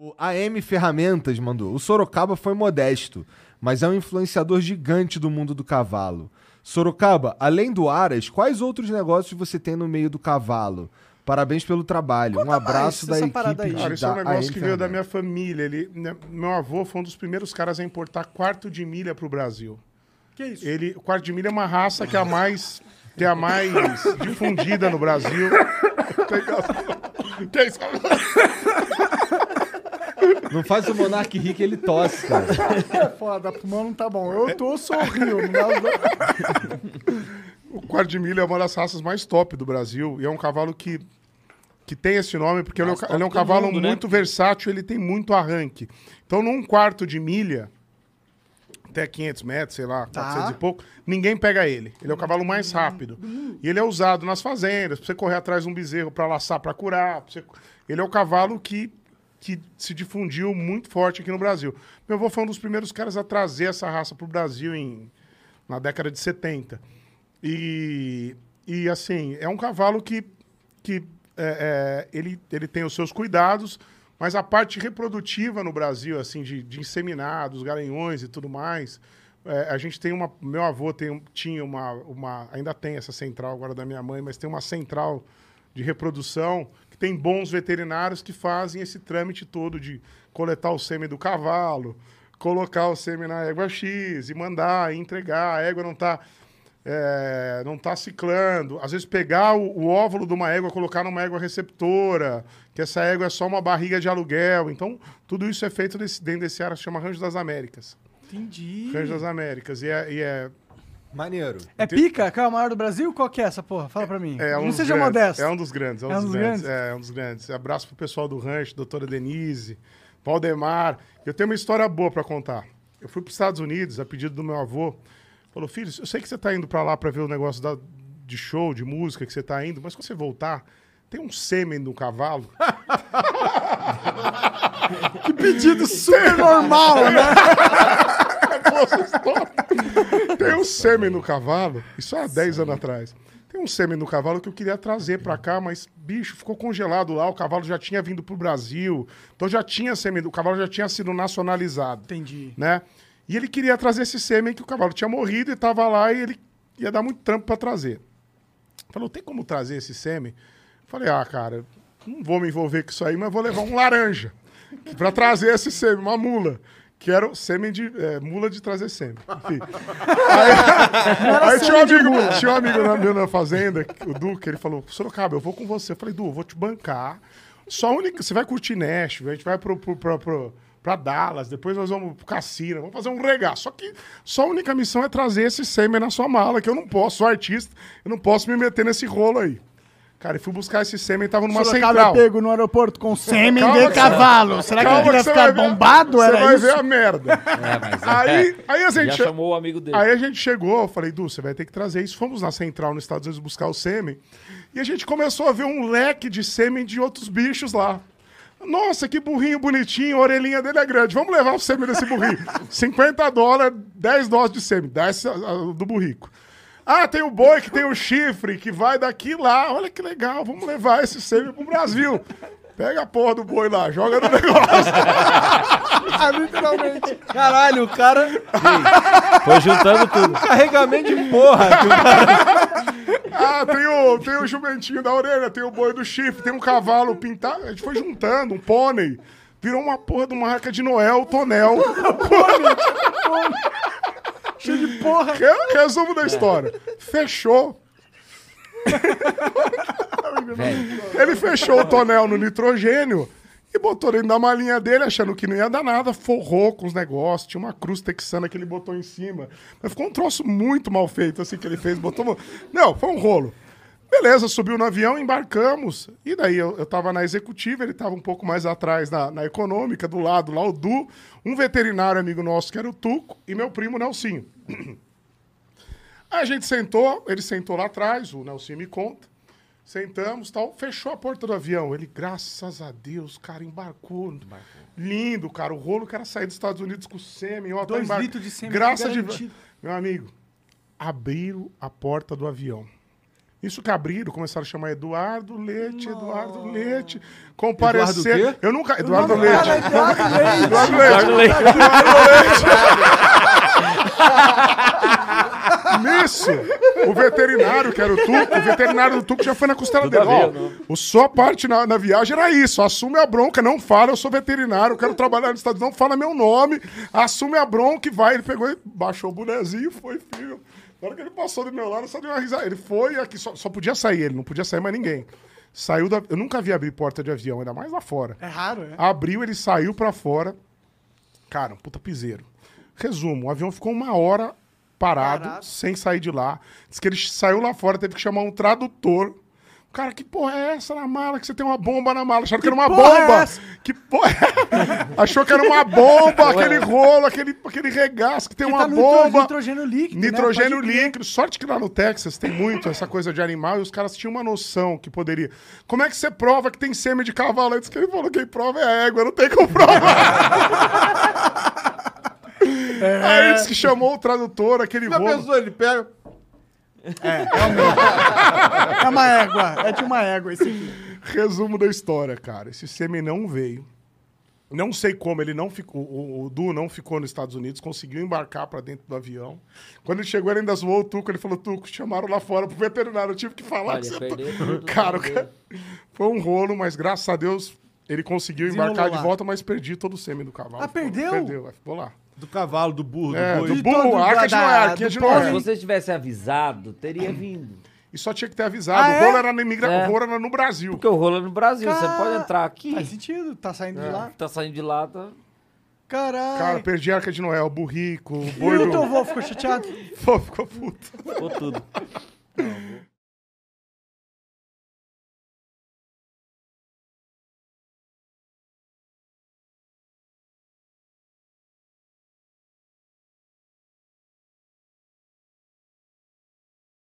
O AM Ferramentas mandou. O Sorocaba foi modesto, mas é um influenciador gigante do mundo do cavalo. Sorocaba, além do Aras, quais outros negócios você tem no meio do cavalo? Parabéns pelo trabalho. Conta um abraço mais da equipe aí. Cara, isso é um negócio que veio da minha família. Ele, né, meu avô foi um dos primeiros caras a importar quarto de milha pro Brasil. Que isso? Ele, o quarto de milha é uma raça que é a mais, que é a mais difundida no Brasil. Que isso? Não faz o Monark rir que ele tosse, cara. É foda, pulmão não tá bom. Eu tô sorrindo. O quarto de milha é uma das raças mais top do Brasil e é um cavalo que, que tem esse nome porque ele é, um ele é um cavalo mundo, né? muito versátil, ele tem muito arranque. Então, num quarto de milha, até 500 metros, sei lá, Tá. 400 e pouco, ninguém pega ele. Ele é o cavalo mais rápido. E ele é usado nas fazendas, pra você correr atrás de um bezerro pra laçar, pra curar. pra você- Ele é o cavalo que, que se difundiu muito forte aqui no Brasil. Meu avô foi um dos primeiros caras a trazer essa raça pro Brasil em, na década de 70. E, e assim, é um cavalo que, que é, é, ele, ele tem os seus cuidados, mas a parte reprodutiva no Brasil, assim, de, de inseminados, garanhões e tudo mais, é, a gente tem uma. Meu avô tem, tinha uma, uma. Ainda tem essa central agora da minha mãe, mas tem uma central de reprodução tem bons veterinários que fazem esse trâmite todo de coletar o sêmen do cavalo, colocar o sêmen na égua X e mandar, e entregar. A égua não está é, não tá ciclando. Às vezes pegar o, o óvulo de uma égua, colocar numa égua receptora, que essa égua é só uma barriga de aluguel. Então, tudo isso é feito dentro desse área que se chama Rancho das Américas. Entendi. Rancho das Américas. E é, e é, Maneiro. É pica? Que é o maior do Brasil? Qual que é essa porra? Fala pra mim. é um não seja grandes, modesto. É um dos grandes. É um, dos, grandes. É, é um dos grandes. Abraço pro pessoal do rancho, doutora Denise, Valdemar. Eu tenho uma história boa para contar. Eu fui para os Estados Unidos a pedido do meu avô. Falou, filho, eu sei que você tá indo para lá para ver o negócio da- de show, de música que você tá indo, mas quando você voltar, tem um sêmen no cavalo. Que pedido super normal, né? Tem um sêmen no cavalo, isso há 10 anos atrás. Tem um sêmen no cavalo que eu queria trazer pra cá, mas, bicho, ficou congelado lá. O cavalo já tinha vindo pro Brasil. Então já tinha sêmen, o cavalo já tinha sido nacionalizado. Entendi. Né? E ele queria trazer esse sêmen que o cavalo tinha morrido e tava lá e ele ia dar muito trampo pra trazer. Falou, tem como trazer esse sêmen? Falei, ah, cara, não vou me envolver com isso aí, mas vou levar um laranja pra trazer esse sêmen, uma mula. Que era o sêmen de. é, mula de trazer sêmen. Enfim. Aí, aí tinha, um amigo, tinha um amigo na, meu na fazenda, o Duque, ele falou: Sorocaba, eu vou com você. Eu falei, Du, eu vou te bancar. Só única. Você vai curtir Nashville, a gente vai pro, pro, pro, pro- pra Dallas, depois nós vamos pro cassino, vamos fazer um regaço. Só que só a única missão é trazer esse sêmen na sua mala, que eu não posso, sou artista, eu não posso me meter nesse rolo aí. Cara, eu fui buscar esse sêmen, tava numa Sorocaba central. é pego no aeroporto com sêmen Calma de que- cavalo. Será que Calma ele vai você ficar bombado? Você Era vai isso? ver a merda. É, mas Aí, aí a já gente. chamou o amigo dele. Aí a gente chegou, eu falei, Du, você vai ter que trazer isso. Fomos na central nos Estados Unidos buscar o sêmen. E a gente começou a ver um leque de sêmen de outros bichos lá. Nossa, que burrinho bonitinho, a orelhinha dele é grande. Vamos levar o sêmen desse burrinho. 50 dólares, 10 doses de sêmen. Dá esse, ah, do burrico. Ah, tem o boi que tem o chifre, que vai daqui lá. Olha que legal, vamos levar esse sêmen pro Brasil. Pega a porra do boi lá, joga no negócio. Ah, literalmente. Caralho, o cara. Foi juntando tudo. Carregamento de porra. Ah, tem o, tem o jumentinho da orelha, tem o boi do chifre, tem um cavalo pintado. A gente foi juntando, um pônei. Virou uma porra de uma arca de Noel, tonel. Cheio de porra. Re- Resumo da história. Fechou. Ele fechou o tonel no nitrogênio e botou dentro da malinha dele, achando que não ia dar nada, forrou com os negócios, tinha uma cruz texana que ele botou em cima. Mas ficou um troço muito mal feito, assim, que ele fez, botou... Não, foi um rolo. Beleza, subiu no avião, embarcamos. E daí eu, eu tava na executiva, ele tava um pouco mais atrás na, na econômica, do lado lá o Du, um veterinário amigo nosso que era o Tuco e meu primo Nelsinho. Aí a gente sentou, ele sentou lá atrás, o Nelsinho me conta. Sentamos tal, fechou a porta do avião. Ele, graças a Deus, cara, embarcou. Lindo, cara. O rolo que era sair dos Estados Unidos com sêmen. Ó, tá Dois embar- litros de sêmen Graças de... Meu amigo, abriram a porta do avião. Isso que abriram, começaram a chamar Eduardo Leite, Eduardo Leite. Comparecer. Eduardo Eu nunca. Eduardo Leite. Eduardo Leite. Eduardo Leite. Eduardo Leite. Nisso, o veterinário, que era o Tuco, o veterinário do Tuco já foi na costela dele. Ó, o sua parte na, na viagem era isso: assume a bronca, não fala, eu sou veterinário, eu quero trabalhar nos Estados Unidos, não fala meu nome, assume a bronca e vai. Ele pegou e baixou o bonezinho, foi, filho. Na hora que ele passou do meu lado, só deu uma risada. Ele foi aqui, só, só podia sair ele, não podia sair mais ninguém. Saiu da. Eu nunca vi abrir porta de avião, ainda mais lá fora. É raro, é? Abriu, ele saiu pra fora. Cara, um puta piseiro. Resumo, o avião ficou uma hora parado, Parado. sem sair de lá. Diz que ele saiu lá fora, teve que chamar um tradutor. Cara, que porra é essa na mala? Que você tem uma bomba na mala. Acharam que, era uma é bomba. essa? que porra é? Achou que era uma bomba, aquele rolo, aquele, aquele regaço, que tem Que uma tá bomba. nitrogênio líquido, né? Nitrogênio crer. líquido. Sorte que lá no Texas tem muito essa coisa de animal e os caras tinham uma noção que poderia. Como é que você prova que tem sêmen de cavalo? Antes que ele falou que prova é a égua, não tem como provar. Aí disse que chamou o tradutor, aquele Já rolo. pensou, ele pega. É uma égua. É de uma égua esse aqui. Resumo da história, cara. Esse sêmen não veio. Não sei como ele não ficou. O, o Du não ficou nos Estados Unidos, conseguiu embarcar pra dentro do avião. Quando ele chegou, ele ainda zoou o Tuco. Ele falou: Tuco, chamaram lá fora pro veterinário. Eu tive que falar Olha, que você tá... Cara, o cara- foi um rolo, mas graças a Deus ele conseguiu Desenrolou embarcar de lá. volta, mas perdi todo o sêmen do cavalo. Ah, Ficou- perdeu? Perdeu, vai, ficou lá. Do cavalo, do burro, do É, boi. do burro, a arca de Noé, a arquinha do de povo. Se Noé. você tivesse avisado, teria vindo. E só tinha que ter avisado. Ah, o é? rolo era na imigra... É. o rolo era no Brasil. Porque o rolo é no Brasil, você pode entrar aqui, Faz sentido. Tá saindo É. de lá. tá saindo de lá, tá... Caralho. Cara, perdi a arca de Noé, o burrico, o e boi o do... teu avô ficou chateado? Pô, ficou puto. ficou tudo.